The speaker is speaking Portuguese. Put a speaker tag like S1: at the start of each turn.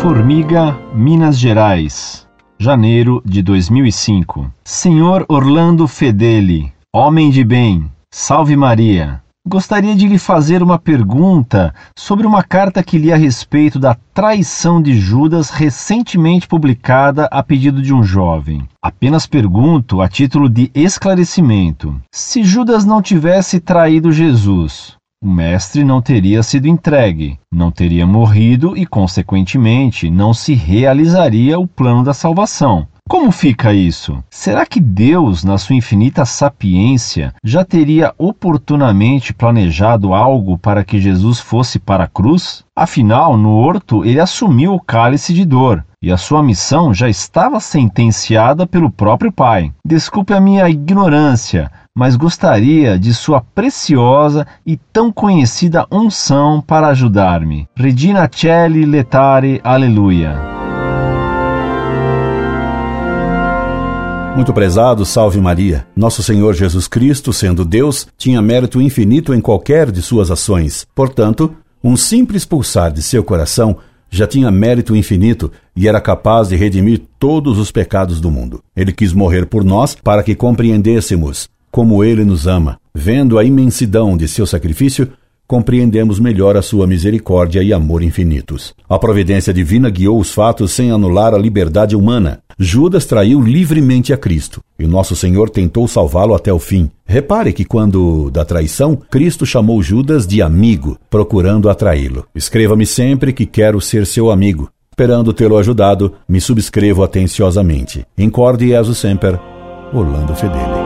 S1: Formiga, Minas Gerais, janeiro de 2005. Senhor Orlando Fedeli, homem de bem, salve Maria. Gostaria de lhe fazer uma pergunta sobre uma carta que li a respeito da traição de Judas recentemente publicada a pedido de um jovem. Apenas pergunto a título de esclarecimento: se Judas não tivesse traído Jesus, o mestre não teria sido entregue, não teria morrido e, consequentemente, não se realizaria o plano da salvação. Como fica isso? Será que Deus, na sua infinita sapiência, já teria oportunamente planejado algo para que Jesus fosse para a cruz? Afinal, no horto, ele assumiu o cálice de dor e a sua missão já estava sentenciada pelo próprio Pai. Desculpe a minha ignorância, mas gostaria de sua preciosa e tão conhecida unção para ajudar-me. Regina Celli Letare Aleluia.
S2: Muito prezado, salve Maria. Nosso Senhor Jesus Cristo, sendo Deus, tinha mérito infinito em qualquer de suas ações. Portanto, um simples pulsar de seu coração já tinha mérito infinito e era capaz de redimir todos os pecados do mundo. Ele quis morrer por nós para que compreendêssemos como ele nos ama. Vendo a imensidão de seu sacrifício, compreendemos melhor a sua misericórdia e amor infinitos. A providência divina guiou os fatos sem anular a liberdade humana. Judas traiu livremente a Cristo, e nosso Senhor tentou salvá-lo até o fim. Repare que quando da traição, Cristo chamou Judas de amigo, procurando atraí-lo. Escreva-me sempre que quero ser seu amigo. Esperando tê-lo ajudado, me subscrevo atenciosamente. Incorde Jesus Semper, Orlando Fedeli.